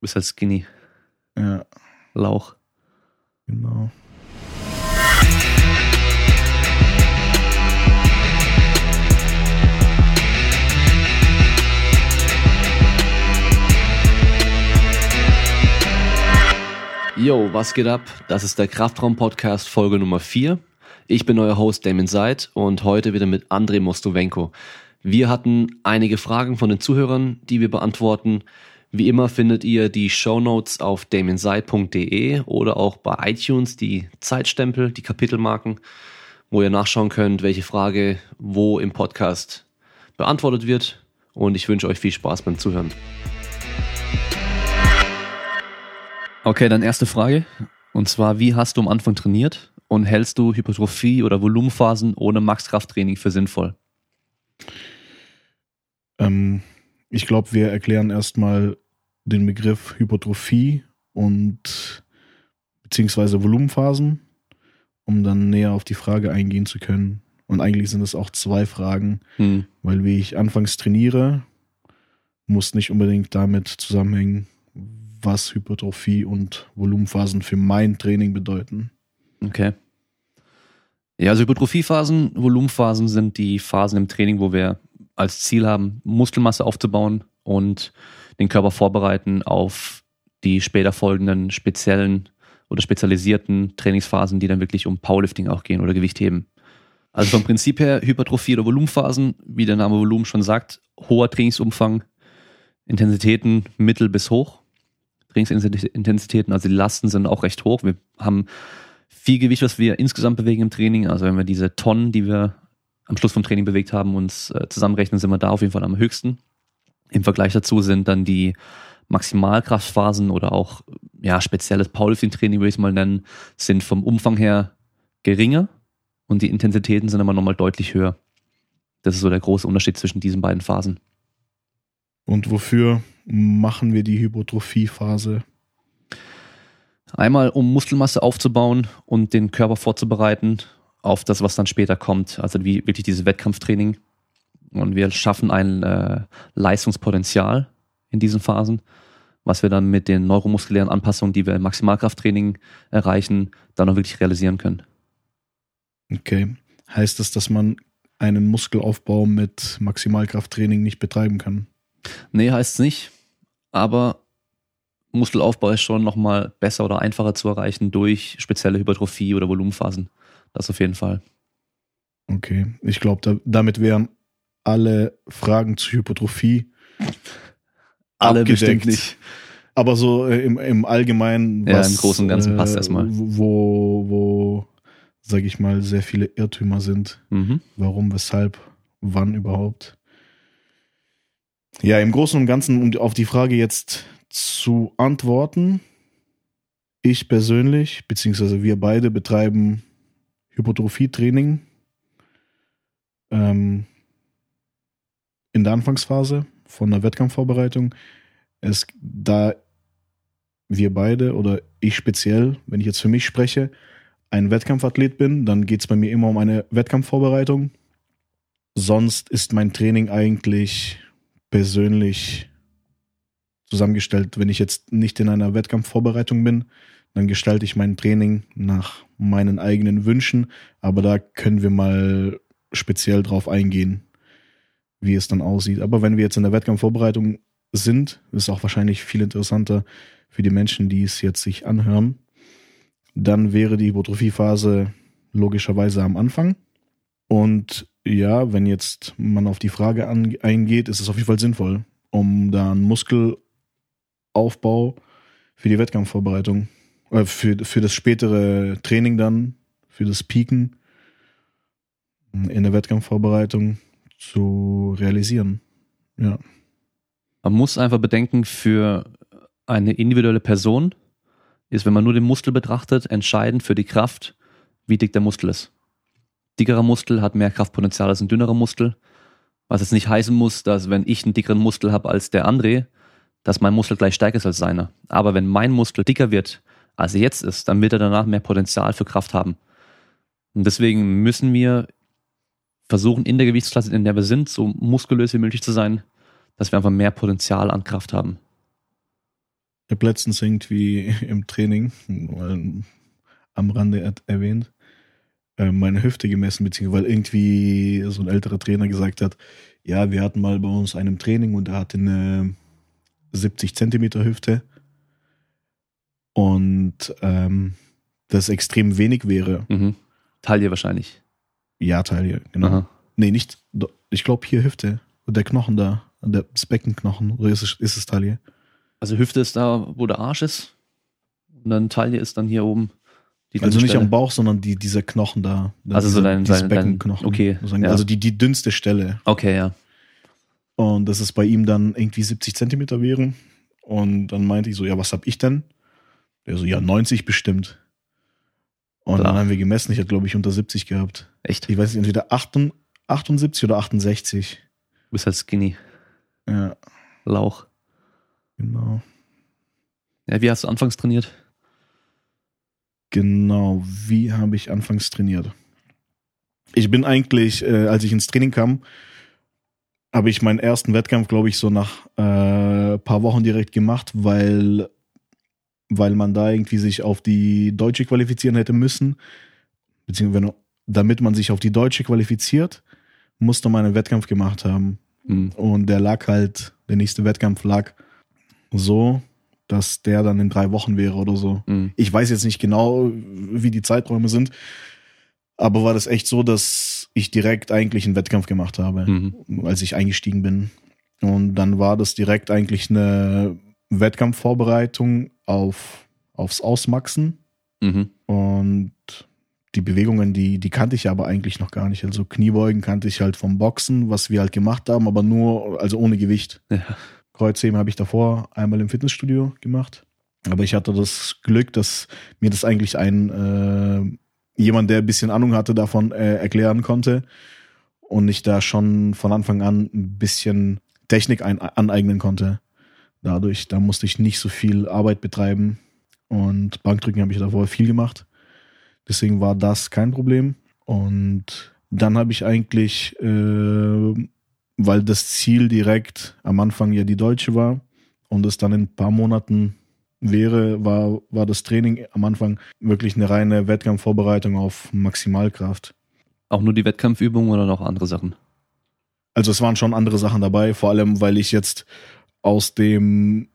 bist halt skinny. Ja, Lauch. genau. Yo, was geht ab? Das ist der Kraftraum-Podcast Folge Nummer 4. Ich bin euer Host Damon Seid und heute wieder mit André Mostowenko. Wir hatten einige Fragen von den Zuhörern, die wir beantworten. Wie immer findet ihr die Shownotes auf damonseid.de oder auch bei iTunes die Zeitstempel, die Kapitelmarken, wo ihr nachschauen könnt, welche Frage wo im Podcast beantwortet wird. Und ich wünsche euch viel Spaß beim Zuhören. Okay, dann erste Frage. Und zwar, wie hast du am Anfang trainiert und hältst du Hypertrophie oder Volumenphasen ohne Maxkrafttraining für sinnvoll? Ähm, ich glaube, wir erklären erstmal den Begriff Hypertrophie und beziehungsweise Volumenphasen, um dann näher auf die Frage eingehen zu können. Und eigentlich sind es auch zwei Fragen, Hm. weil wie ich anfangs trainiere, muss nicht unbedingt damit zusammenhängen, was Hypertrophie und Volumenphasen für mein Training bedeuten. Okay. Ja, also Hypertrophiephasen, Volumenphasen sind die Phasen im Training, wo wir als Ziel haben, Muskelmasse aufzubauen und den Körper vorbereiten auf die später folgenden speziellen oder spezialisierten Trainingsphasen, die dann wirklich um Powerlifting auch gehen oder Gewichtheben. Also vom Prinzip her Hypertrophie oder Volumenphasen, wie der Name Volumen schon sagt, hoher Trainingsumfang, Intensitäten mittel bis hoch. Trainingsintensitäten, also die Lasten sind auch recht hoch. Wir haben viel Gewicht, was wir insgesamt bewegen im Training. Also wenn wir diese Tonnen, die wir am Schluss vom Training bewegt haben, uns äh, zusammenrechnen, sind wir da auf jeden Fall am höchsten. Im Vergleich dazu sind dann die Maximalkraftphasen oder auch ja spezielles Powerlifting-Training, würde ich es mal nennen, sind vom Umfang her geringer und die Intensitäten sind aber nochmal deutlich höher. Das ist so der große Unterschied zwischen diesen beiden Phasen. Und wofür machen wir die Hypertrophiephase? Einmal, um Muskelmasse aufzubauen und den Körper vorzubereiten auf das, was dann später kommt. Also wie wirklich dieses Wettkampftraining. Und wir schaffen ein äh, Leistungspotenzial in diesen Phasen, was wir dann mit den neuromuskulären Anpassungen, die wir im Maximalkrafttraining erreichen, dann auch wirklich realisieren können. Okay. Heißt das, dass man einen Muskelaufbau mit Maximalkrafttraining nicht betreiben kann? Nee, heißt es nicht. Aber Muskelaufbau ist schon nochmal besser oder einfacher zu erreichen durch spezielle Hypertrophie oder Volumenphasen. Das auf jeden Fall. Okay. Ich glaube, da, damit wären alle Fragen zu Hypertrophie Alle abgedeckt. bestimmt nicht. Aber so äh, im, im Allgemeinen, Ja, was, im Großen und Ganzen passt äh, erstmal. Wo, wo, sag ich mal, sehr viele Irrtümer sind. Mhm. Warum, weshalb, wann überhaupt. Ja, im Großen und Ganzen, um auf die Frage jetzt zu antworten, ich persönlich, beziehungsweise wir beide betreiben Hypertrophie-Training ähm, in der Anfangsphase von der Wettkampfvorbereitung. Es, da wir beide oder ich speziell, wenn ich jetzt für mich spreche, ein Wettkampfathlet bin, dann geht es bei mir immer um eine Wettkampfvorbereitung. Sonst ist mein Training eigentlich persönlich zusammengestellt. Wenn ich jetzt nicht in einer Wettkampfvorbereitung bin, dann gestalte ich mein Training nach meinen eigenen Wünschen. Aber da können wir mal speziell drauf eingehen, wie es dann aussieht. Aber wenn wir jetzt in der Wettkampfvorbereitung sind, ist auch wahrscheinlich viel interessanter für die Menschen, die es jetzt sich anhören. Dann wäre die Hypertrophiephase logischerweise am Anfang. Und ja, wenn jetzt man auf die Frage an, eingeht, ist es auf jeden Fall sinnvoll, um da einen Muskelaufbau für die Wettkampfvorbereitung, für, für das spätere Training dann, für das Pieken in der Wettkampfvorbereitung zu realisieren. Ja. Man muss einfach bedenken, für eine individuelle Person ist, wenn man nur den Muskel betrachtet, entscheidend für die Kraft, wie dick der Muskel ist. Dickerer Muskel hat mehr Kraftpotenzial als ein dünnerer Muskel, was jetzt nicht heißen muss, dass wenn ich einen dickeren Muskel habe als der André, dass mein Muskel gleich stärker ist als seiner. Aber wenn mein Muskel dicker wird, als er jetzt ist, dann wird er danach mehr Potenzial für Kraft haben. Und deswegen müssen wir versuchen, in der Gewichtsklasse, in der wir sind, so muskulös wie möglich zu sein, dass wir einfach mehr Potenzial an Kraft haben. Ich habe letztens irgendwie im Training, am Rande er erwähnt, äh, meine Hüfte gemessen, beziehungsweise weil irgendwie so ein älterer Trainer gesagt hat, ja, wir hatten mal bei uns einem Training und er hatte eine 70 Zentimeter Hüfte und ähm, das extrem wenig wäre. Mhm. Taille wahrscheinlich. Ja, Taille, genau. Aha. Nee, nicht, ich glaube hier Hüfte. Der Knochen da, der das Beckenknochen, oder ist es, ist es Taille? Also Hüfte ist da, wo der Arsch ist. Und dann Taille ist dann hier oben. Also nicht Stelle. am Bauch, sondern die, dieser Knochen da. Also so Dieser- dein- dein- Beckenknochen. okay, ja. Also die, die dünnste Stelle. Okay, ja. Und das ist bei ihm dann irgendwie 70 Zentimeter wären. Und dann meinte ich so, ja, was hab ich denn? Der so, ja, 90 bestimmt. Und Klar. dann haben wir gemessen. Ich hatte, glaube ich, unter 70 gehabt. Echt? Ich weiß nicht, entweder 78 78 oder 68. Du bist halt skinny. Ja, Lauch. genau. Ja, wie hast du anfangs trainiert? Genau, wie habe ich anfangs trainiert? Ich bin eigentlich, äh, als ich ins Training kam, habe ich meinen ersten Wettkampf, glaube ich, so nach äh, paar Wochen direkt gemacht, weil, weil man da irgendwie sich auf die Deutsche qualifizieren hätte müssen. Beziehungsweise, damit man sich auf die Deutsche qualifiziert, musste man einen Wettkampf gemacht haben. Hm. Und der lag halt, der nächste Wettkampf lag so, dass der dann in drei Wochen wäre oder so. Hm. Ich weiß jetzt nicht genau, wie die Zeiträume sind, aber war das echt so, dass ich direkt eigentlich einen Wettkampf gemacht habe, Mhm. als ich eingestiegen bin. Und dann war das direkt eigentlich eine Wettkampfvorbereitung auf, aufs Ausmaxen. Mhm. Und die Bewegungen, die, die kannte ich aber eigentlich noch gar nicht. Also Kniebeugen kannte ich halt vom Boxen, was wir halt gemacht haben, aber nur, also ohne Gewicht. Ja. Kreuzheben habe ich davor einmal im Fitnessstudio gemacht. Aber ich hatte das Glück, dass mir das eigentlich ein äh, jemand, der ein bisschen Ahnung hatte, davon äh, erklären konnte und ich da schon von Anfang an ein bisschen Technik ein, aneignen konnte. Dadurch, da musste ich nicht so viel Arbeit betreiben und Bankdrücken habe ich davor viel gemacht. Deswegen war das kein Problem. Und dann habe ich eigentlich, äh, weil das Ziel direkt am Anfang ja die Deutsche war und es dann in ein paar Monaten wäre, war, war das Training am Anfang wirklich eine reine Wettkampfvorbereitung auf Maximalkraft. Auch nur die Wettkampfübungen oder noch andere Sachen? Also es waren schon andere Sachen dabei, vor allem weil ich jetzt aus dem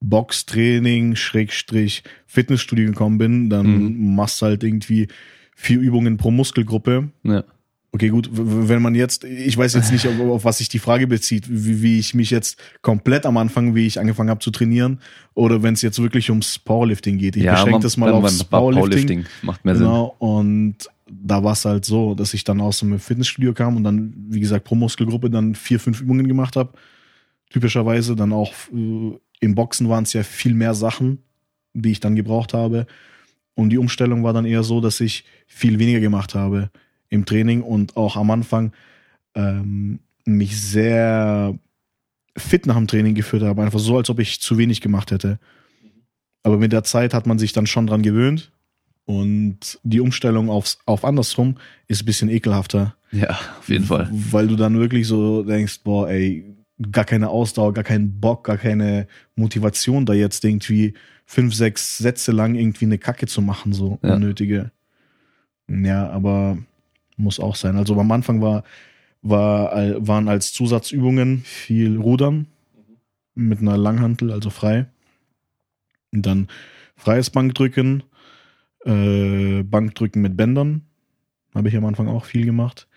Boxtraining, Schrägstrich, Fitnessstudio gekommen bin, dann Mhm. machst du halt irgendwie vier Übungen pro Muskelgruppe. Ja. Okay, gut, wenn man jetzt, ich weiß jetzt nicht, auf, auf was sich die Frage bezieht, wie, wie ich mich jetzt komplett am Anfang, wie ich angefangen habe zu trainieren, oder wenn es jetzt wirklich ums Powerlifting geht. Ich beschränke das mal aufs beim Powerlifting. Macht mehr Genau, und da war es halt so, dass ich dann aus dem Fitnessstudio kam und dann, wie gesagt, pro Muskelgruppe dann vier, fünf Übungen gemacht habe. Typischerweise dann auch äh, im Boxen waren es ja viel mehr Sachen, die ich dann gebraucht habe. Und die Umstellung war dann eher so, dass ich viel weniger gemacht habe im Training und auch am Anfang ähm, mich sehr fit nach dem Training geführt habe. Einfach so, als ob ich zu wenig gemacht hätte. Aber mit der Zeit hat man sich dann schon dran gewöhnt. Und die Umstellung aufs, auf andersrum ist ein bisschen ekelhafter. Ja, auf jeden Fall. Weil du dann wirklich so denkst, boah, ey, gar keine Ausdauer, gar keinen Bock, gar keine Motivation, da jetzt irgendwie fünf, sechs Sätze lang irgendwie eine Kacke zu machen, so Ja. unnötige. Ja, aber muss auch sein. Also am Anfang war, war, waren als Zusatzübungen viel Rudern mit einer Langhantel, also frei. Und dann freies Bankdrücken, äh, Bankdrücken mit Bändern. Habe ich am Anfang auch viel gemacht.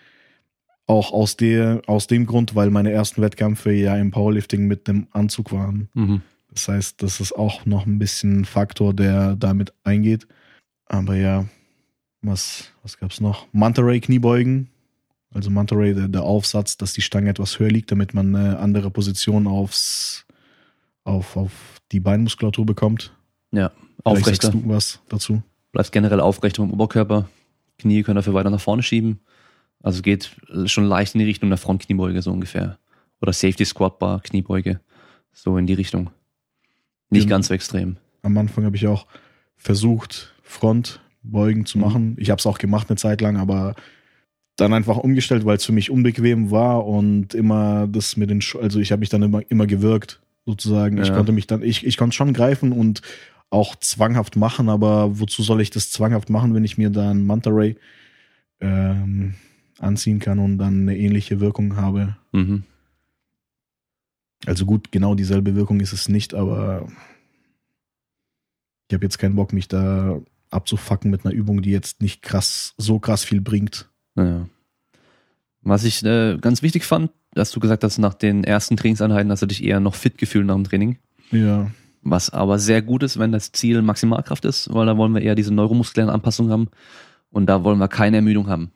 Auch aus, der, aus dem Grund, weil meine ersten Wettkämpfe ja im Powerlifting mit dem Anzug waren. Mhm. Das heißt, das ist auch noch ein bisschen ein Faktor, der damit eingeht. Aber ja, was, was gab's noch? Manta Ray Kniebeugen. Also Manta Ray, der, der Aufsatz, dass die Stange etwas höher liegt, damit man eine andere Position aufs, auf, auf die Beinmuskulatur bekommt. Ja, Vielleicht aufrechter. sagst du was dazu. Bleibst generell aufrechter im Oberkörper. Knie können dafür weiter nach vorne schieben. Also geht schon leicht in die Richtung der Frontkniebeuge so ungefähr. Oder Safety Squat Bar Kniebeuge. So in die Richtung. Nicht Genau. ganz so extrem. Am Anfang habe ich auch versucht, Frontbeugen zu Mhm. machen. Ich habe es auch gemacht eine Zeit lang, aber dann einfach umgestellt, weil es für mich unbequem war und immer das mit den, Sch also ich habe mich dann immer, immer gewirkt. sozusagen. Ich Ja. konnte mich dann, ich, ich konnte schon greifen und auch zwanghaft machen, aber wozu soll ich das zwanghaft machen, wenn ich mir da ein Manta Ray ähm, anziehen kann und dann eine ähnliche Wirkung habe? Mhm. Also gut, genau dieselbe Wirkung ist es nicht, aber ich habe jetzt keinen Bock, mich da abzufacken mit einer Übung, die jetzt nicht krass, so krass viel bringt. Ja. Was ich äh, ganz wichtig fand, dass du gesagt hast, nach den ersten Trainingseinheiten hast du dich eher noch fit gefühlt nach dem Training. Ja, Was aber sehr gut ist, wenn das Ziel Maximalkraft ist, weil da wollen wir eher diese neuromuskulären Anpassungen haben und da wollen wir keine Ermüdung haben.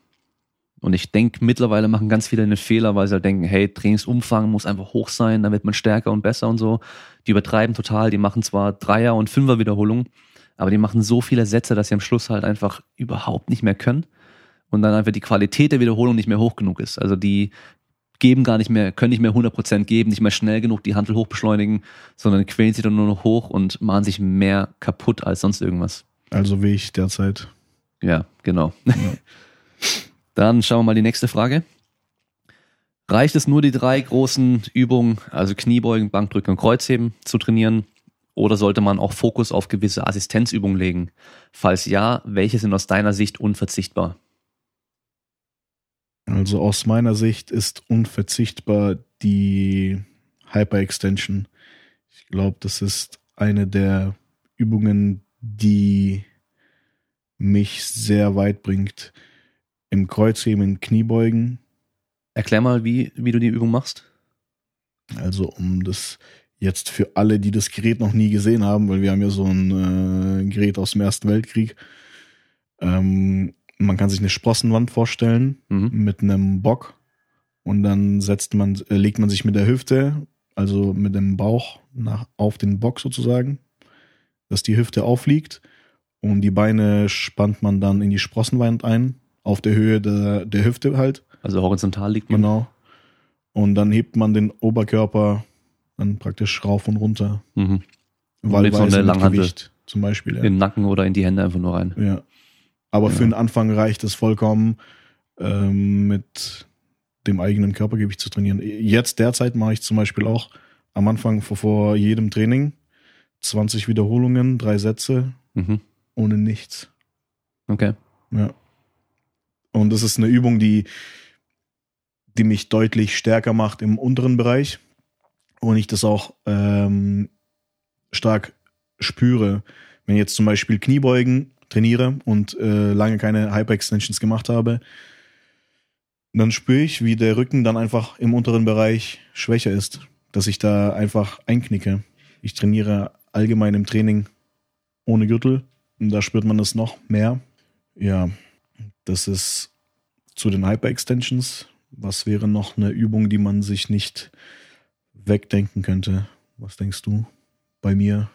Und ich denke, mittlerweile machen ganz viele einen Fehler, weil sie halt denken, hey, Trainingsumfang muss einfach hoch sein, dann wird man stärker und besser und so. Die übertreiben total, die machen zwar Dreier- und Fünfer Wiederholungen, aber die machen so viele Sätze, dass sie am Schluss halt einfach überhaupt nicht mehr können und dann einfach die Qualität der Wiederholung nicht mehr hoch genug ist. Also die geben gar nicht mehr, können nicht mehr 100% geben, nicht mehr schnell genug die Handel hochbeschleunigen, sondern quälen sie dann nur noch hoch und machen sich mehr kaputt als sonst irgendwas. also wie ich derzeit. Ja, genau. Dann schauen wir mal die nächste Frage. Reicht es nur, die drei großen Übungen, also Kniebeugen, Bankdrücken und Kreuzheben, zu trainieren? Oder sollte man auch Fokus auf gewisse Assistenzübungen legen? Falls ja, welche sind aus deiner Sicht unverzichtbar? Also aus meiner Sicht ist unverzichtbar die Hyperextension. Ich glaube, das ist eine der Übungen, die mich sehr weit bringt. Im Kreuzheben, Kniebeugen. Erklär mal, wie, wie du die Übung machst. Also um das jetzt für alle, die das Gerät noch nie gesehen haben, weil wir haben ja so ein äh, Gerät aus dem Ersten Weltkrieg. Ähm, man kann sich eine Sprossenwand vorstellen Mhm. mit einem Bock und dann setzt man, äh, legt man sich mit der Hüfte, also mit dem Bauch nach, auf den Bock sozusagen, dass die Hüfte aufliegt und die Beine spannt man dann in die Sprossenwand ein, auf der Höhe der, der Hüfte halt, Also horizontal liegt man. genau. Und dann hebt man den Oberkörper dann praktisch rauf und runter. Mhm. Wahlweise so eine mit Langhantel. Gewicht zum Beispiel. Ja. In den Nacken oder in die Hände einfach nur rein. Ja. Aber Ja. für den Anfang reicht es vollkommen, ähm, mit dem eigenen Körpergewicht zu trainieren. Jetzt derzeit mache ich zum Beispiel auch am Anfang vor, vor jedem Training 20 Wiederholungen, drei Sätze Mhm. ohne nichts. Okay. Ja. Und das ist eine Übung, die, die mich deutlich stärker macht im unteren Bereich und ich das auch ähm, stark spüre. Wenn ich jetzt zum Beispiel Kniebeugen trainiere und äh, lange keine Hyper-Extensions gemacht habe, dann spüre ich, wie der Rücken dann einfach im unteren Bereich schwächer ist, dass ich da einfach einknicke. Ich trainiere allgemein im Training ohne Gürtel und da spürt man das noch mehr. Ja, das ist zu den Hyper-Extensions. Was wäre noch eine Übung, die man sich nicht wegdenken könnte? Was denkst du bei mir?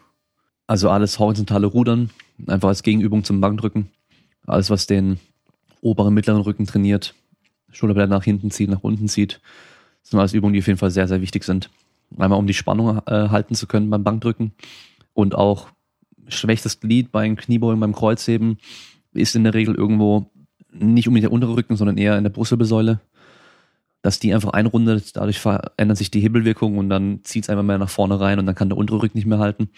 Also alles horizontale Rudern, einfach als Gegenübung zum Bankdrücken. Alles, was den oberen, mittleren Rücken trainiert. Schulterblätter nach hinten zieht, nach unten zieht. Das sind alles Übungen, die auf jeden Fall sehr, sehr wichtig sind. Einmal, um die Spannung äh, halten zu können beim Bankdrücken. Und auch schwächstes Glied beim Kniebeugen, beim Kreuzheben ist in der Regel irgendwo nicht unbedingt der untere Rücken, sondern eher in der Brustwirbelsäule. Dass die einfach einrundet, dadurch verändert sich die Hebelwirkung und dann zieht es einfach mehr nach vorne rein und dann kann der untere Rücken nicht mehr halten.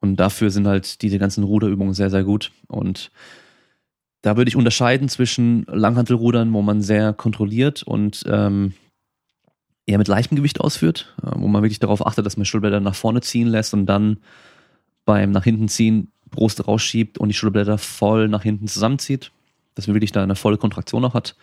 Und dafür sind halt diese ganzen Ruderübungen sehr, sehr gut. Und da würde ich unterscheiden zwischen Langhantelrudern, wo man sehr kontrolliert und ähm, eher mit leichtem Gewicht ausführt, äh, wo man wirklich darauf achtet, dass man Schulterblätter nach vorne ziehen lässt und dann beim nach hinten ziehen Brust rausschiebt und die Schulterblätter voll nach hinten zusammenzieht, dass man wirklich da eine volle Kontraktion auch hat.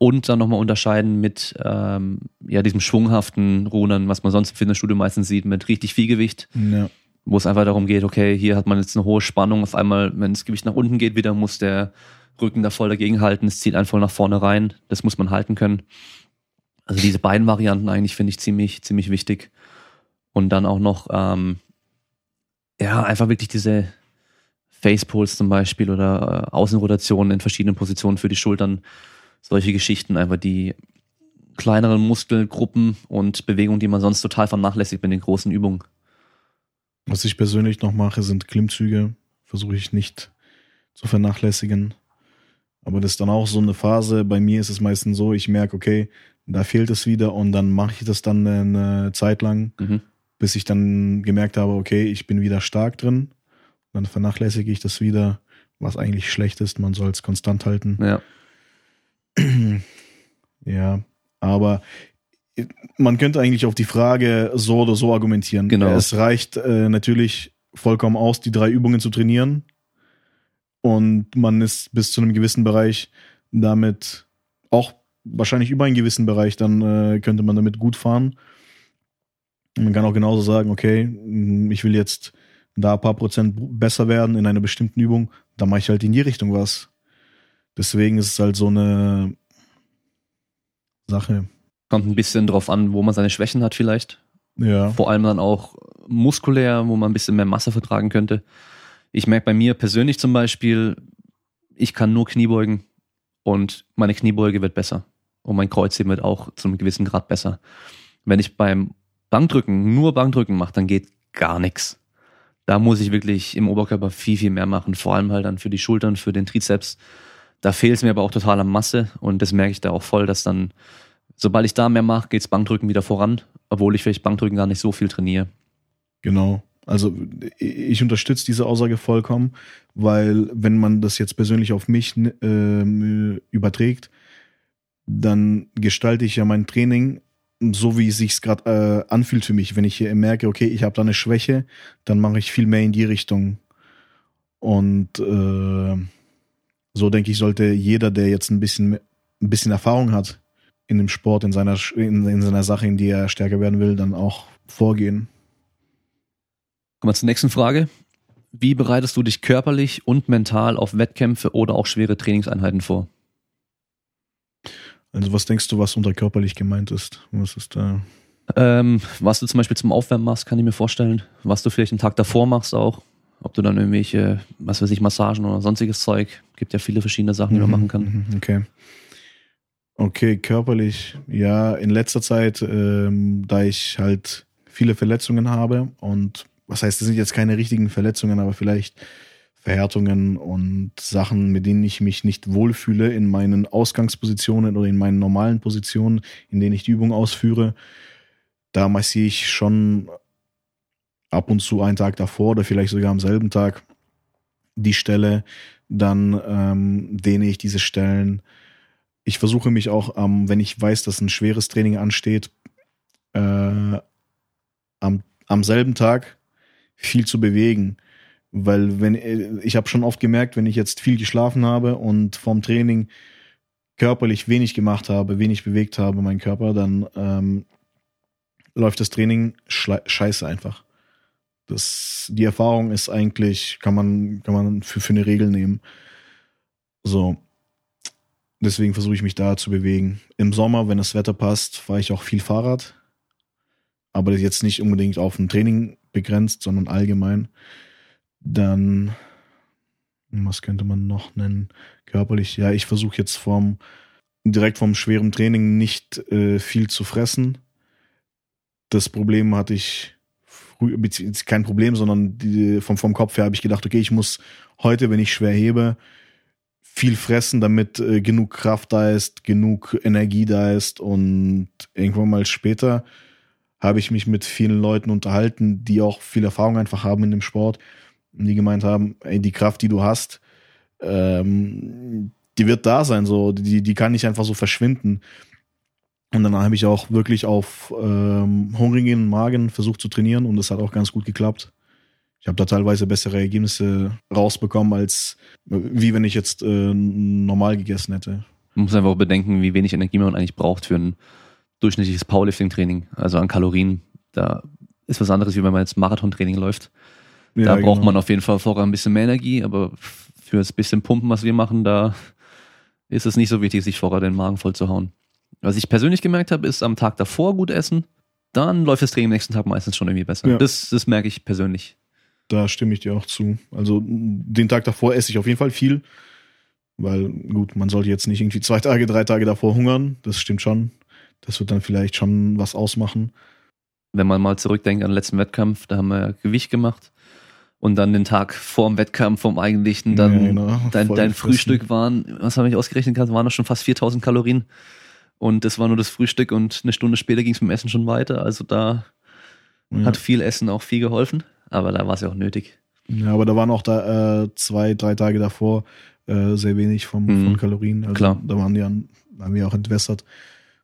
Und dann nochmal unterscheiden mit ähm, ja, diesem schwunghaften Rudern, was man sonst im Fitnessstudio meistens sieht, mit richtig viel Gewicht Ja, wo es einfach darum geht, okay, hier hat man jetzt eine hohe Spannung, auf einmal, wenn das Gewicht nach unten geht, wieder muss der Rücken da voll dagegen halten, es zieht einfach nach vorne rein, das muss man halten können. Also diese beiden Varianten eigentlich finde ich ziemlich, ziemlich wichtig. Und dann auch noch, ähm, ja, einfach wirklich diese Facepulls zum Beispiel oder äh, Außenrotationen in verschiedenen Positionen für die Schultern, solche Geschichten, einfach die kleineren Muskelgruppen und Bewegungen, die man sonst total vernachlässigt mit den großen Übungen. was ich persönlich noch mache, sind Klimmzüge. Versuche ich nicht zu vernachlässigen. Aber das ist dann auch so eine Phase. Bei mir ist es meistens so, ich merke, okay, da fehlt es wieder und dann mache ich das dann eine Zeit lang. Mhm. bis ich dann gemerkt habe, okay, ich bin wieder stark drin. Dann vernachlässige ich das wieder, was eigentlich schlecht ist. Man soll es konstant halten. Ja. Ja, aber man könnte eigentlich auf die Frage so oder so argumentieren. Genau. Es reicht äh, natürlich vollkommen aus, die drei Übungen zu trainieren. Und man ist bis zu einem gewissen Bereich damit auch wahrscheinlich über einen gewissen Bereich, dann äh, könnte man damit gut fahren. Und man kann auch genauso sagen, okay, ich will jetzt da ein paar Prozent besser werden in einer bestimmten Übung, dann mache ich halt in die Richtung was. Deswegen ist es halt so eine Sache. Kommt ein bisschen drauf an, wo man seine Schwächen hat vielleicht. Ja. Vor allem dann auch muskulär, wo man ein bisschen mehr Masse vertragen könnte. Ich merke bei mir persönlich zum Beispiel, ich kann nur Kniebeugen und meine Kniebeuge wird besser. Und mein Kreuzheben wird auch zu einem gewissen Grad besser. Wenn ich beim Bankdrücken nur Bankdrücken mache, dann geht gar nichts. Da muss ich wirklich im Oberkörper viel, viel mehr machen. Vor allem halt dann für die Schultern, für den Trizeps. Da fehlt es mir aber auch total an Masse und das merke ich da auch voll, dass dann, sobald ich da mehr mache, geht's Bankdrücken wieder voran, obwohl ich vielleicht Bankdrücken gar nicht so viel trainiere. Genau. Also ich unterstütze diese Aussage vollkommen, weil wenn man das jetzt persönlich auf mich ähm, überträgt, dann gestalte ich ja mein Training so, wie es sich gerade äh, anfühlt für mich. Wenn ich hier merke, okay, ich habe da eine Schwäche, dann mache ich viel mehr in die Richtung. Und äh, so denke ich, sollte jeder, der jetzt ein bisschen, ein bisschen Erfahrung hat in dem Sport, in seiner, in, in seiner Sache, in die er stärker werden will, dann auch vorgehen. Kommen wir zur nächsten Frage. Wie bereitest du dich körperlich und mental auf Wettkämpfe oder auch schwere Trainingseinheiten vor? Also was denkst du, was unter körperlich gemeint ist? Was ist da? Ähm, was du zum Beispiel zum Aufwärmen machst, kann ich mir vorstellen. Was du vielleicht einen Tag davor machst auch. Ob du dann irgendwelche, was weiß ich, Massagen oder sonstiges Zeug. Gibt ja viele verschiedene Sachen, die man machen kann. Mhm, Okay. Okay, körperlich, ja, in letzter Zeit, ähm, da ich halt viele Verletzungen habe und was heißt, das sind jetzt keine richtigen Verletzungen, aber vielleicht Verhärtungen und Sachen, mit denen ich mich nicht wohlfühle in meinen Ausgangspositionen oder in meinen normalen Positionen, in denen ich die Übung ausführe. Da massiere ich schon ab und zu einen Tag davor oder vielleicht sogar am selben Tag die Stelle. Dann ähm, dehne ich diese Stellen. Ich versuche mich auch, ähm, wenn ich weiß, dass ein schweres Training ansteht, äh, am, am selben Tag viel zu bewegen. Weil wenn ich habe schon oft gemerkt, wenn ich jetzt viel geschlafen habe und vom Training körperlich wenig gemacht habe, wenig bewegt habe, mein Körper, dann ähm, läuft das Training scheiße einfach. Das, die Erfahrung ist eigentlich, kann man, kann man für, für eine Regel nehmen. So. Deswegen versuche ich mich da zu bewegen. Im Sommer, wenn das Wetter passt, fahre ich auch viel Fahrrad. Aber jetzt nicht unbedingt auf ein Training begrenzt, sondern allgemein. Dann, was könnte man noch nennen? Körperlich, ja, ich versuche jetzt vom, direkt vom schweren Training nicht äh, viel zu fressen. Das Problem hatte ich früh, kein Problem, sondern die, vom, vom Kopf her habe ich gedacht, okay, ich muss heute, wenn ich schwer hebe, viel fressen, damit äh, genug Kraft da ist, genug Energie da ist und irgendwann mal später habe ich mich mit vielen Leuten unterhalten, die auch viel Erfahrung einfach haben in dem Sport, die gemeint haben, ey, die Kraft, die du hast, ähm, die wird da sein, so, die, die kann nicht einfach so verschwinden. Und dann habe ich auch wirklich auf ähm, hungrigen Magen versucht zu trainieren und das hat auch ganz gut geklappt. Ich habe da teilweise bessere Ergebnisse rausbekommen, als wie wenn ich jetzt äh, normal gegessen hätte. Man muss einfach auch bedenken, wie wenig Energie man eigentlich braucht für ein durchschnittliches Powerlifting-Training, also an Kalorien. Da ist was anderes, wie wenn man jetzt Marathon-Training läuft. Da ja, braucht genau. man auf jeden Fall vorher ein bisschen mehr Energie, aber für das bisschen Pumpen, was wir machen, da ist es nicht so wichtig, sich vorher den Magen voll zu hauen. Was ich persönlich gemerkt habe, ist am Tag davor gut essen, dann läuft das Training am nächsten Tag meistens schon irgendwie besser. Ja. Das, das merke ich persönlich. Da stimme ich dir auch zu. Also den Tag davor esse ich auf jeden Fall viel, weil gut, man sollte jetzt nicht irgendwie zwei Tage, drei Tage davor hungern. Das stimmt schon. Das wird dann vielleicht schon was ausmachen. Wenn man mal zurückdenkt an den letzten Wettkampf, da haben wir ja Gewicht gemacht und dann den Tag vor dem Wettkampf vom eigentlichen, dann ja, genau. dein, dein Frühstück waren, was habe ich ausgerechnet gehabt, waren noch schon fast 4000 Kalorien. Und das war nur das Frühstück und eine Stunde später ging es mit dem Essen schon weiter. Also da Ja. Hat viel Essen auch viel geholfen, aber da war es ja auch nötig. Ja, aber da waren auch da äh, zwei, drei Tage davor äh, sehr wenig vom, Mhm. von Kalorien. Also Klar. Da waren die an, haben wir auch entwässert,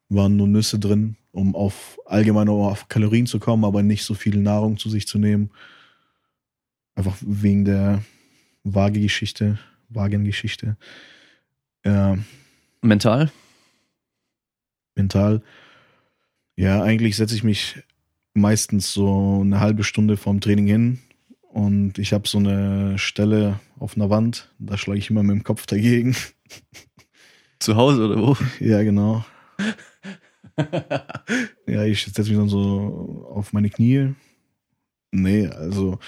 waren nur Nüsse drin, um auf allgemein auf Kalorien zu kommen, aber nicht so viel Nahrung zu sich zu nehmen. Einfach wegen der Waagegeschichte, Wagengeschichte. Ja, Mental? mental. Ja, eigentlich setze ich mich meistens so eine halbe Stunde vorm Training hin und ich habe so eine Stelle auf einer Wand, da schlage ich immer mit dem Kopf dagegen. Zu Hause oder wo? Ja, genau. Ja, ich setze mich dann so auf meine Knie. Nee, also,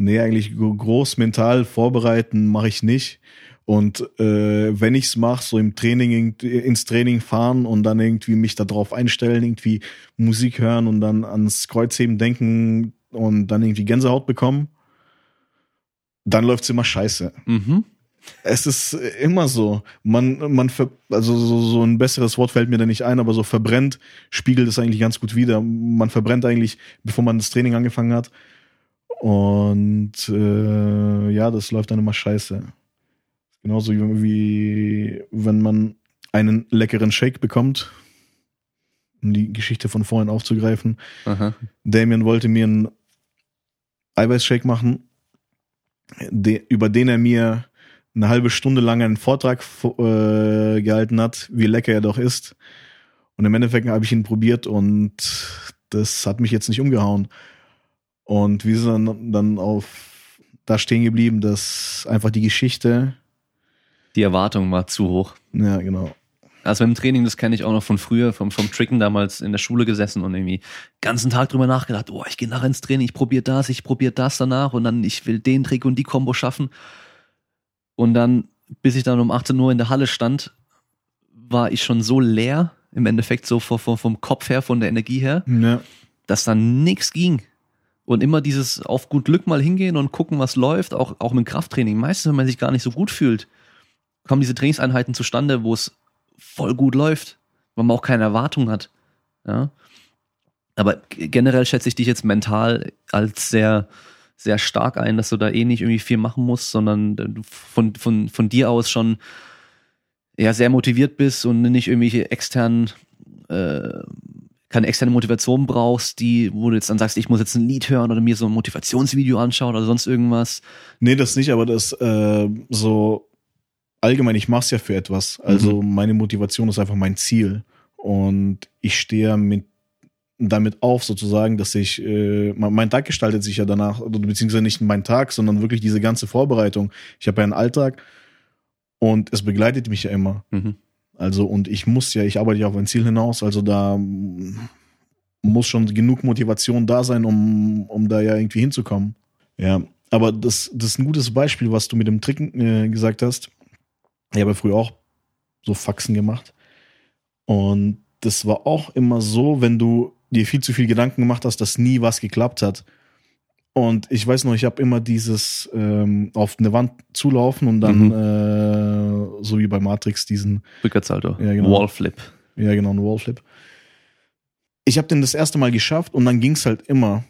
nee, eigentlich gro- groß mental vorbereiten mache ich nicht. Und äh, wenn ich's mache, so im Training ins Training fahren und dann irgendwie mich darauf einstellen, irgendwie Musik hören und dann ans Kreuzheben denken und dann irgendwie Gänsehaut bekommen, dann läuft's immer scheiße. Mhm. Es ist immer so. Man, man, ver, also so, so ein besseres Wort fällt mir da nicht ein, aber so verbrennt spiegelt es eigentlich ganz gut wider. Man verbrennt eigentlich, bevor man das Training angefangen hat. Und äh, ja, das läuft dann immer scheiße. Genauso wie, wenn man einen leckeren Shake bekommt, um die Geschichte von vorhin aufzugreifen. Aha. Damien wollte mir einen Eiweißshake machen, de, über den er mir eine halbe Stunde lang einen Vortrag äh, gehalten hat, wie lecker er doch ist. Und im Endeffekt habe ich ihn probiert und das hat mich jetzt nicht umgehauen. Und wir sind dann, dann auf da stehen geblieben, dass einfach die Geschichte, Die Erwartung war zu hoch. ja genau, Also im Training, das kenne ich auch noch von früher, vom, vom Tricken damals in der Schule gesessen und irgendwie ganzen Tag drüber nachgedacht, oh, ich gehe nachher ins Training, ich probiere das, ich probiere das danach und dann ich will den Trick und die Combo schaffen. Und dann, bis ich dann um 18 Uhr in der Halle stand, war ich schon so leer, im Endeffekt so vom, vom, vom Kopf her, von der Energie her, ja, dass dann nichts ging. Und immer dieses auf gut Glück mal hingehen und gucken, was läuft, auch, auch mit Krafttraining. Meistens, wenn man sich gar nicht so gut fühlt, kommen diese Trainingseinheiten zustande, wo es voll gut läuft, weil man auch keine Erwartung hat. Ja? Aber generell schätze ich dich jetzt mental als sehr, sehr stark ein, dass du da eh nicht irgendwie viel machen musst, sondern von, von, von dir aus schon ja, sehr motiviert bist und nicht irgendwelche externen äh, keine externe Motivation brauchst, die, wo du jetzt dann sagst, ich muss jetzt ein Lied hören oder mir so ein Motivationsvideo anschauen oder sonst irgendwas. Nee, das nicht, aber das äh, so allgemein, ich mache es ja für etwas. Also meine Motivation ist einfach mein Ziel. Und ich stehe mit damit auf, sozusagen, dass ich, äh, mein, Tag gestaltet sich ja danach, oder beziehungsweise nicht mein Tag, sondern wirklich diese ganze Vorbereitung. Ich habe ja einen Alltag und es begleitet mich ja immer. Mhm. Also, und ich muss ja, ich arbeite ja auf ein Ziel hinaus, also da muss schon genug Motivation da sein, um, um da ja irgendwie hinzukommen. Ja, aber das, das ist ein gutes Beispiel, was du mit dem Tricken äh, gesagt hast. Ich habe ja früher auch so Faxen gemacht. Und das war auch immer so, wenn du dir viel zu viel Gedanken gemacht hast, dass nie was geklappt hat. Und ich weiß noch, ich habe immer dieses ähm, auf eine Wand zulaufen und dann, Mhm. äh, so wie bei Matrix, diesen Rückwärtssalto. Ja, genau. Wallflip. ja, genau, ein Wallflip. Ich habe den das erste Mal geschafft und dann ging's halt immer.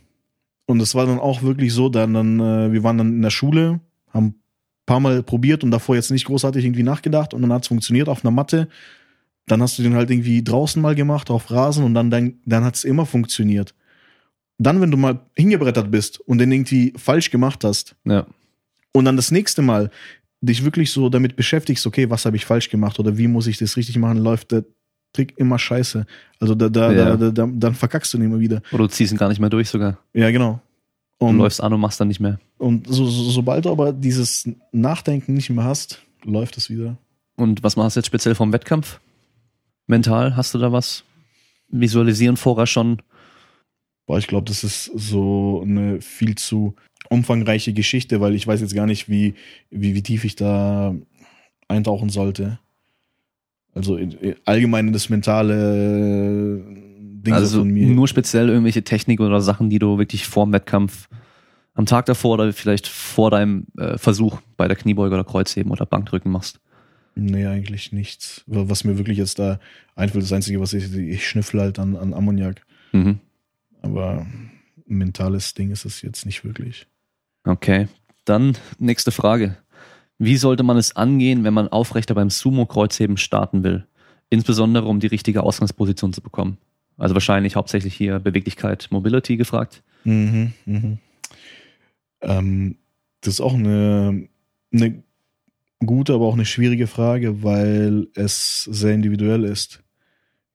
Und es war dann auch wirklich so, dann, dann äh, wir waren dann in der Schule, haben ein paar Mal probiert und davor jetzt nicht großartig irgendwie nachgedacht und dann hat's funktioniert auf einer Matte. Dann hast du den halt irgendwie draußen mal gemacht, auf Rasen und dann, dann, dann hat's immer funktioniert. Dann, wenn du mal hingebrettert bist und den irgendwie falsch gemacht hast, Ja. und dann das nächste Mal dich wirklich so damit beschäftigst, okay, was habe ich falsch gemacht oder wie muss ich das richtig machen, läuft der Trick immer scheiße. Also da, da, Ja. da, da, da dann verkackst du ihn immer wieder. Oder du ziehst ihn gar nicht mehr durch sogar. Ja, genau. Du Und, läufst an und machst dann nicht mehr. und so, so, sobald du aber dieses Nachdenken nicht mehr hast, läuft es wieder. Und was machst du jetzt speziell vom Wettkampf? Mental, hast du da was? Visualisieren vorher schon? Boah, ich glaube, das ist so eine viel zu umfangreiche Geschichte, weil ich weiß jetzt gar nicht, wie, wie, wie tief ich da eintauchen sollte. Also in, in, allgemein in das mentale Ding also von mir. nur speziell irgendwelche Techniken oder Sachen, die du wirklich vor dem Wettkampf am Tag davor oder vielleicht vor deinem äh, Versuch bei der Kniebeuge oder Kreuzheben oder Bankdrücken machst. Nee, eigentlich nichts. Was mir wirklich jetzt da einfällt, das Einzige, was ich, ich schnüffel halt an, an Ammoniak. Mhm. Aber ein mentales Ding ist es jetzt nicht wirklich. Okay, dann nächste Frage. Wie sollte man es angehen, wenn man aufrechter beim Sumo-Kreuzheben starten will? Insbesondere um die richtige Ausgangsposition zu bekommen. Also wahrscheinlich hauptsächlich hier Beweglichkeit, Mobility gefragt. Mhm, mhm. Ähm, das ist auch eine, eine gute, aber auch eine schwierige Frage, weil es sehr individuell ist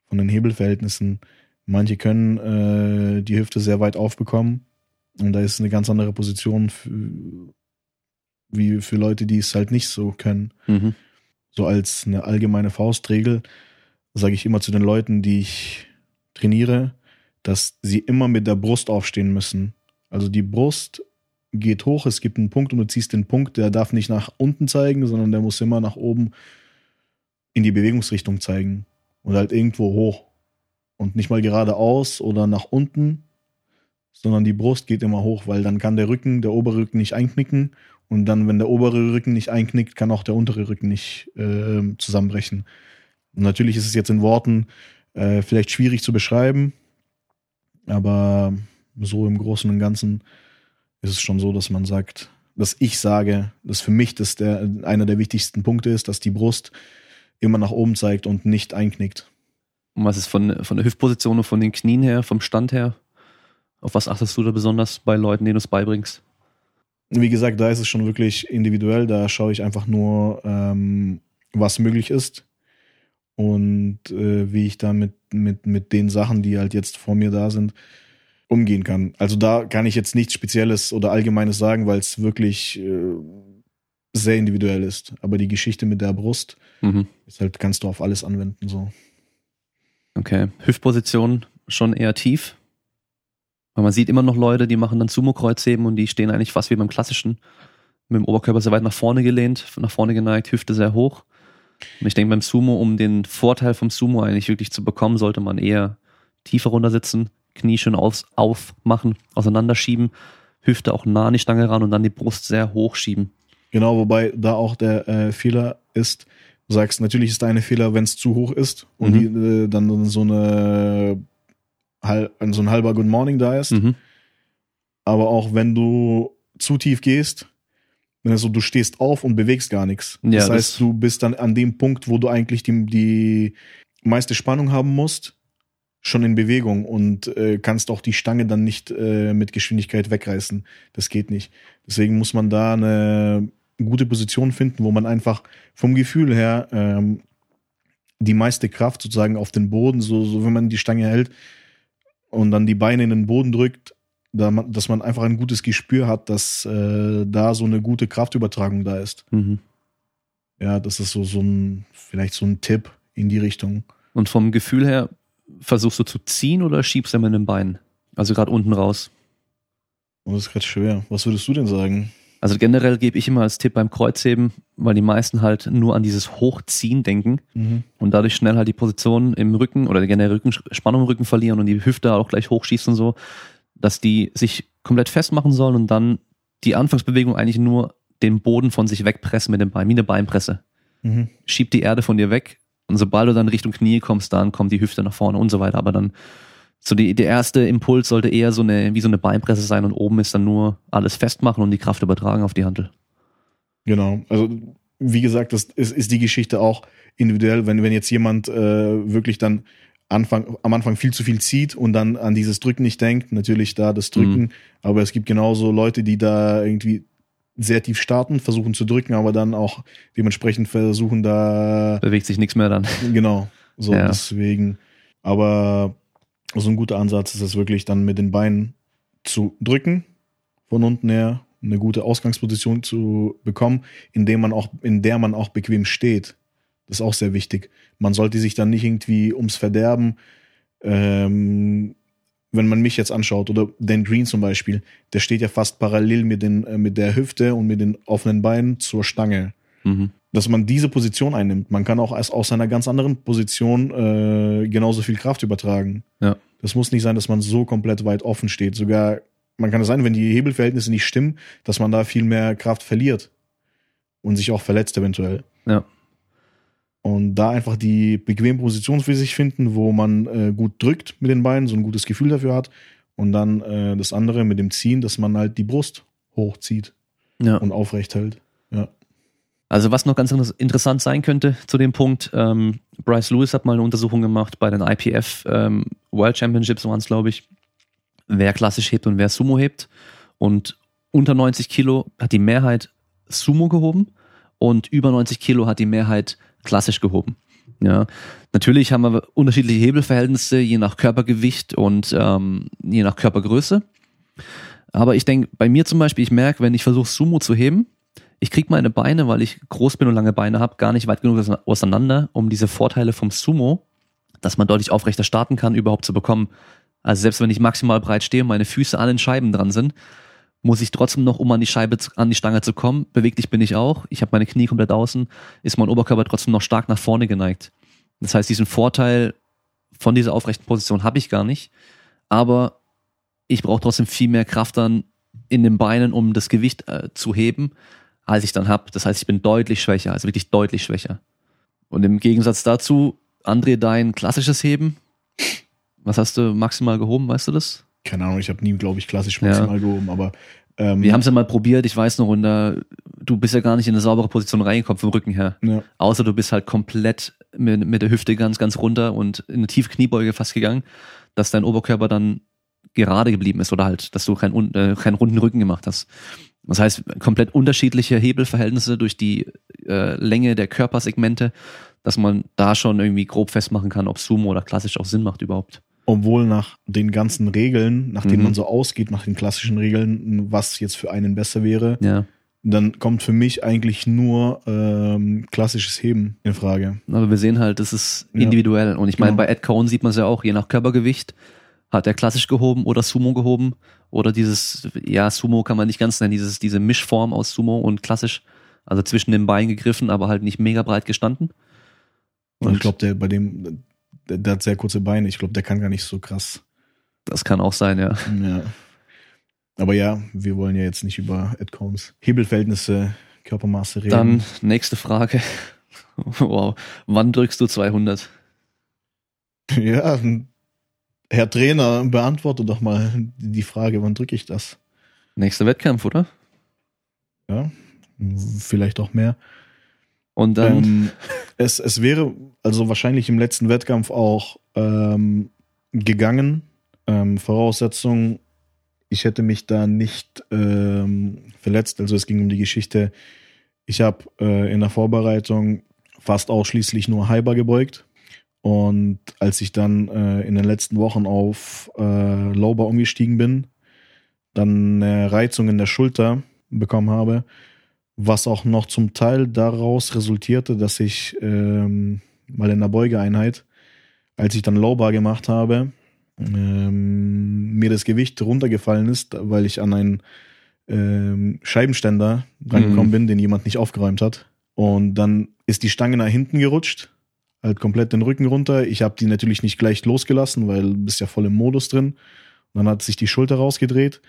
von den Hebelverhältnissen. Manche können äh, die Hüfte sehr weit aufbekommen und da ist eine ganz andere Position für, wie für Leute, die es halt nicht so können. Mhm. So als eine allgemeine Faustregel sage ich immer zu den Leuten, die ich trainiere, dass sie immer mit der Brust aufstehen müssen. Also die Brust geht hoch, es gibt einen Punkt und du ziehst den Punkt, der darf nicht nach unten zeigen, sondern der muss immer nach oben in die Bewegungsrichtung zeigen und halt irgendwo hoch und nicht mal geradeaus oder nach unten, sondern die Brust geht immer hoch, weil dann kann der Rücken, der obere Rücken nicht einknicken und dann, wenn der obere Rücken nicht einknickt, kann auch der untere Rücken nicht äh, zusammenbrechen. Und natürlich ist es jetzt in Worten äh, vielleicht schwierig zu beschreiben, aber so im Großen und Ganzen ist es schon so, dass man sagt, dass ich sage, dass für mich das der, einer der wichtigsten Punkte ist, dass die Brust immer nach oben zeigt und nicht einknickt. Und was ist von, von der Hüftposition und von den Knien her, vom Stand her? Auf was achtest du da besonders bei Leuten, denen du es beibringst? Wie gesagt, da ist es schon wirklich individuell. Da schaue ich einfach nur, ähm, was möglich ist und äh, wie ich da mit, mit, mit den Sachen, die halt jetzt vor mir da sind, umgehen kann. Also da kann ich jetzt nichts Spezielles oder Allgemeines sagen, weil es wirklich äh, sehr individuell ist. Aber die Geschichte mit der Brust Mhm. ist halt, kannst du auf alles anwenden. So. Okay. Hüftposition schon eher tief. Weil man sieht immer noch Leute, die machen dann Sumo-Kreuzheben und die stehen eigentlich fast wie beim klassischen. Mit dem Oberkörper sehr weit nach vorne gelehnt, nach vorne geneigt, Hüfte sehr hoch. Und ich denke, beim Sumo, um den Vorteil vom Sumo eigentlich wirklich zu bekommen, sollte man eher tiefer runter sitzen, Knie schön aus, aufmachen, auseinanderschieben, Hüfte auch nah an die Stange ran und dann die Brust sehr hoch schieben. Genau, wobei da auch der äh, Fehler ist, sagst, natürlich ist da eine Fehler, wenn es zu hoch ist und Mhm. die, äh, dann so eine so ein halber Good Morning da ist. Mhm. Aber auch wenn du zu tief gehst, wenn es so, du stehst auf und bewegst gar nichts. Ja, das das- heißt, du bist dann an dem Punkt, wo du eigentlich die, die meiste Spannung haben musst, schon in Bewegung und äh, kannst auch die Stange dann nicht äh, mit Geschwindigkeit wegreißen. Das geht nicht. Deswegen muss man da eine gute Position finden, wo man einfach vom Gefühl her ähm, die meiste Kraft sozusagen auf den Boden, so, so wenn man die Stange hält und dann die Beine in den Boden drückt, da man, dass man einfach ein gutes Gespür hat, dass äh, da so eine gute Kraftübertragung da ist. Mhm. Ja, das ist so, so ein, vielleicht so ein Tipp in die Richtung. Und vom Gefühl her, versuchst du zu ziehen oder schiebst du mit den Beinen? Also gerade unten raus. Und das ist gerade schwer. Was würdest du denn sagen? Also generell gebe ich immer als Tipp beim Kreuzheben, weil die meisten halt nur an dieses Hochziehen denken und dadurch schnell halt die Position im Rücken oder generell Rückenspannung im Rücken verlieren und die Hüfte auch gleich hochschießen und so, dass die sich komplett festmachen sollen und dann die Anfangsbewegung eigentlich nur den Boden von sich wegpressen mit dem Bein, wie eine Beinpresse. Mhm. Schieb die Erde von dir weg und sobald du dann Richtung Knie kommst, dann kommt die Hüfte nach vorne und so weiter. Aber dann so die, der erste Impuls sollte eher so eine, wie so eine Beinpresse sein und oben ist dann nur alles festmachen und die Kraft übertragen auf die Handel. Genau. Also, wie gesagt, das ist, ist die Geschichte auch individuell, wenn, wenn jetzt jemand äh, wirklich dann Anfang, am Anfang viel zu viel zieht und dann an dieses Drücken nicht denkt, natürlich da das Drücken, Mhm. aber es gibt genauso Leute, die da irgendwie sehr tief starten, versuchen zu drücken, aber dann auch dementsprechend versuchen da Bewegt sich nichts mehr dann. Genau. So, Ja. deswegen. Aber so ein guter Ansatz ist es wirklich dann mit den Beinen zu drücken, von unten her, eine gute Ausgangsposition zu bekommen, indem man auch, in der man auch bequem steht. Das ist auch sehr wichtig. Man sollte sich dann nicht irgendwie ums Verderben, ähm, wenn man mich jetzt anschaut oder Dan Green zum Beispiel, der steht ja fast parallel mit, den, äh, mit der Hüfte und mit den offenen Beinen zur Stange Mhm. Dass man diese Position einnimmt. Man kann auch aus einer ganz anderen Position äh, genauso viel Kraft übertragen. Ja. Das muss nicht sein, dass man so komplett weit offen steht. Sogar, man kann es sein, wenn die Hebelverhältnisse nicht stimmen, dass man da viel mehr Kraft verliert und sich auch verletzt eventuell. Ja. Und da einfach die bequeme Position für sich finden, wo man äh, gut drückt mit den Beinen, so ein gutes Gefühl dafür hat Und dann äh, das andere mit dem Ziehen, dass man halt die Brust hochzieht Ja. und aufrecht hält. Ja. Also was noch ganz inter- interessant sein könnte zu dem Punkt, ähm, Bryce Lewis hat mal eine Untersuchung gemacht bei den IPF ähm, World Championships waren es, glaube ich, wer klassisch hebt und wer Sumo hebt. Und unter 90 Kilo hat die Mehrheit Sumo gehoben und über 90 Kilo hat die Mehrheit klassisch gehoben. Ja, natürlich haben wir unterschiedliche Hebelverhältnisse je nach Körpergewicht und ähm, je nach Körpergröße. Aber ich denke, bei mir zum Beispiel, ich merke, wenn ich versuche Sumo zu heben, ich kriege meine Beine, weil ich groß bin und lange Beine habe, gar nicht weit genug auseinander, um diese Vorteile vom Sumo, dass man deutlich aufrechter starten kann, überhaupt zu bekommen. Also selbst wenn ich maximal breit stehe und meine Füße an den Scheiben dran sind, muss ich trotzdem noch, um an die Scheibe, an die Stange zu kommen, beweglich bin ich auch, ich habe meine Knie komplett außen, ist mein Oberkörper trotzdem noch stark nach vorne geneigt. Das heißt, diesen Vorteil von dieser aufrechten Position habe ich gar nicht, aber ich brauche trotzdem viel mehr Kraft dann in den Beinen, um das Gewicht äh, zu heben, als ich dann habe. Das heißt, ich bin deutlich schwächer, also wirklich deutlich schwächer. Und im Gegensatz dazu, André, dein klassisches Heben, was hast du maximal gehoben, weißt du das? Keine Ahnung, ich habe nie, glaube ich, klassisch Ja. maximal gehoben, aber ähm, Wir haben es ja mal probiert, ich weiß noch, und da, du bist ja gar nicht in eine saubere Position reingekommen vom Rücken her. ja, Außer du bist halt komplett mit, mit der Hüfte ganz, ganz runter und in eine tiefe Kniebeuge fast gegangen, dass dein Oberkörper dann gerade geblieben ist oder halt, dass du keinen, äh, keinen runden Rücken gemacht hast. Das heißt, komplett unterschiedliche Hebelverhältnisse durch die äh, Länge der Körpersegmente, dass man da schon irgendwie grob festmachen kann, ob Sumo oder klassisch auch Sinn macht überhaupt. obwohl nach den ganzen Regeln, nach denen Mhm. man so ausgeht, nach den klassischen Regeln, was jetzt für einen besser wäre, Ja. dann kommt für mich eigentlich nur ähm, klassisches Heben in Frage. Aber wir sehen halt, das ist Ja. individuell. Und ich meine, Genau. bei Ed Cohn sieht man es ja auch, je nach Körpergewicht hat er klassisch gehoben oder Sumo gehoben. Oder dieses, ja, Sumo kann man nicht ganz nennen, dieses, diese Mischform aus Sumo und klassisch. Also zwischen den Beinen gegriffen, aber halt nicht mega breit gestanden. Und ich glaube, der bei dem, der, der hat sehr kurze Beine. Ich glaube, der kann gar nicht so krass. das kann auch sein, ja. Ja. Aber ja, wir wollen ja jetzt nicht über Ed Combs Hebelverhältnisse, Körpermaße reden. Dann nächste Frage. Wow. Wann drückst du 200? Ja, Herr Trainer, beantworte doch mal die Frage, wann drücke ich das? Nächster Wettkampf, oder? Ja, vielleicht auch mehr. Und dann, Ähm, es, es wäre also wahrscheinlich im letzten Wettkampf auch ähm, gegangen. Ähm, Voraussetzung, ich hätte mich da nicht ähm, verletzt. Also es ging um die Geschichte, ich habe äh, in der Vorbereitung fast ausschließlich nur Hyper gebeugt. Und als ich dann äh, in den letzten Wochen auf äh, Lowbar umgestiegen bin, dann eine Reizung in der Schulter bekommen habe, was auch noch zum Teil daraus resultierte, dass ich ähm, mal in der Beugeeinheit, als ich dann Lowbar gemacht habe, ähm, mir das Gewicht runtergefallen ist, weil ich an einen ähm, Scheibenständer rangekommen Mhm. bin, den jemand nicht aufgeräumt hat. Und dann ist die Stange nach hinten gerutscht, halt komplett den Rücken runter. Ich habe die natürlich nicht gleich losgelassen, weil du bist ja voll im Modus drin. Und dann hat sich die Schulter rausgedreht.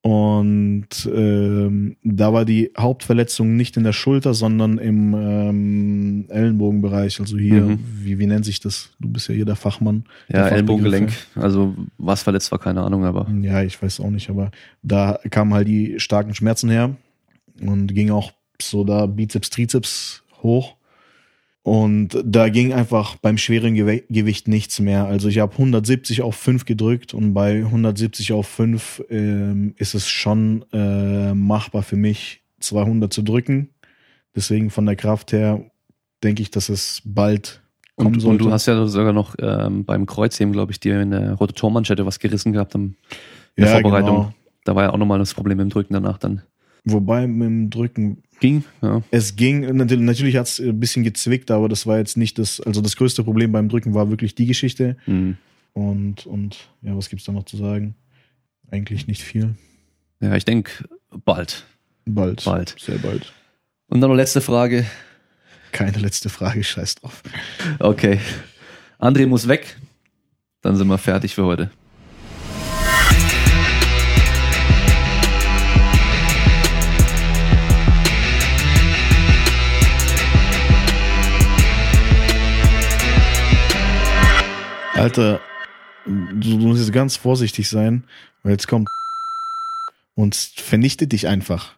Und ähm, da war die Hauptverletzung nicht in der Schulter, sondern im ähm, Ellenbogenbereich. Also hier, Mhm. wie, wie nennt sich das? Du bist ja hier der Fachmann. ja, der Ellbogengelenk. Also, was verletzt war, keine Ahnung, aber. Ja, ich weiß auch nicht, aber da kamen halt die starken Schmerzen her und ging auch so da Bizeps, Trizeps hoch. Und da ging einfach beim schweren Gewe Gewicht nichts mehr. Also ich habe 170 auf 5 gedrückt und bei 170 auf 5 ähm, ist es schon äh, machbar für mich, 200 zu drücken. Deswegen von der Kraft her denke ich, dass es bald kommen Und, und sollte. du hast ja sogar noch ähm, beim Kreuzheben, glaube ich, dir in der Rotatormanschette was gerissen gehabt am, in der Ja, Vorbereitung. genau. Da war ja auch nochmal das Problem dem Drücken danach dann. Wobei mit dem Drücken Ging, ja. Es ging, natürlich, natürlich hat es ein bisschen gezwickt, aber das war jetzt nicht das, also das größte Problem beim Drücken war wirklich die Geschichte. Mhm. Und, und ja, was gibt's da noch zu sagen? Eigentlich nicht viel. Ja, ich denke, bald. Bald. Bald. Sehr bald. Und dann noch letzte Frage. Keine letzte Frage, scheiß drauf. Okay. André muss weg. Dann sind wir fertig für heute. Alter, du musst jetzt ganz vorsichtig sein, weil jetzt kommt und vernichtet dich einfach.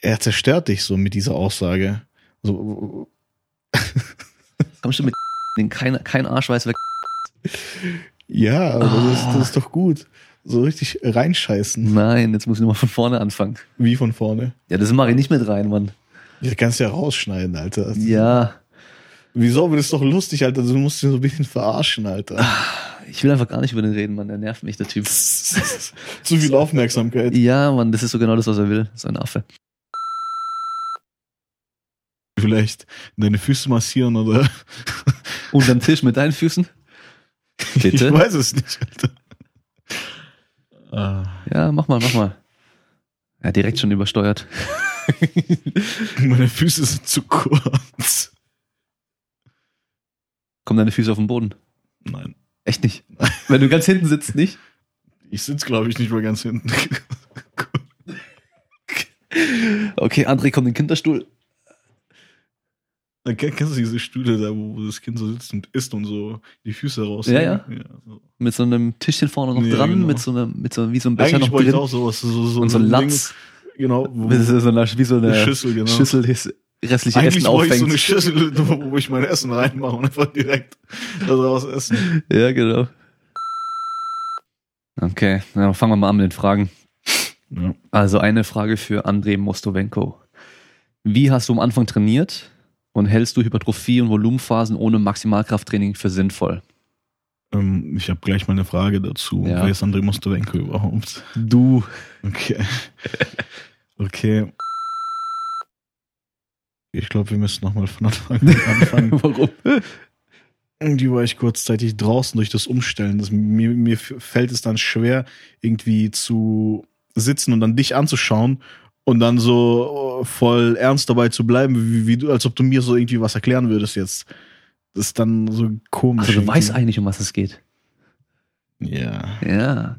Er zerstört dich so mit dieser Aussage. So, Kommst du mit den kein, kein Arsch weiß weg. ja, aber das, ist, Ah. das ist doch gut. So richtig reinscheißen. Nein, jetzt muss ich nochmal von vorne anfangen. Wie von vorne. Ja, das mache ich nicht mit rein, Mann. Ja, kannst ja rausschneiden, Alter. Ja, Wieso? Aber das ist doch lustig, Alter. Du musst ihn so ein bisschen verarschen, Alter. ich will einfach gar nicht über den reden, Mann. Der nervt mich, der Typ. Zu viel Aufmerksamkeit. Ja, Mann, das ist so genau das, was er will. So ein Affe. Vielleicht deine Füße massieren oder. Unterm Tisch mit deinen Füßen? Bitte? Ich weiß es nicht, Alter. Ah, Ja, mach mal, mach mal. Ja, direkt schon übersteuert. meine Füße sind zu kurz. Kommen deine Füße auf den Boden? Nein. Echt nicht? Wenn du ganz hinten sitzt, nicht? Ich sitze, glaube ich, nicht mal ganz hinten. Okay, André kommt in den Kinderstuhl. Kennst du diese Stühle da, wo das Kind so sitzt und isst und so die Füße raus? Ja, ja. so. Mit so einem Tischchen vorne noch Ja, dran, genau. mit so einem, mit so, wie so einem Becher Eigentlich noch wollte ich drin. auch sowas. So, so, und so ein Ding, Latz. Genau. Wo, Mit so einer, wie so eine, eine Schüssel, genau. Schüssel, das restliche Eigentlich Essen wollte ich so auffängt. eine Schüssel, wo ich mein Essen reinmache und einfach direkt daraus essen. Ja, genau. Okay, dann fangen wir mal an mit den Fragen. Ja. Also eine Frage für André Mostowenko. Wie hast du am Anfang trainiert und hältst du Hypertrophie und Volumenphasen ohne Maximalkrafttraining für sinnvoll? Ähm, ich habe gleich mal eine Frage dazu. Ja. Wer ist André Mostowenko überhaupt? Du. Okay. Okay. Ich glaube, wir müssen nochmal von Anfang an anfangen. Warum? Irgendwie war ich kurzzeitig draußen durch das Umstellen. Das, mir, mir fällt es dann schwer, irgendwie zu sitzen und dann dich anzuschauen und dann so voll ernst dabei zu bleiben, wie, wie du, als ob du mir so irgendwie was erklären würdest jetzt. Das ist dann so komisch. Also du irgendwie. weißt eigentlich, um was es geht. Ja. Ja.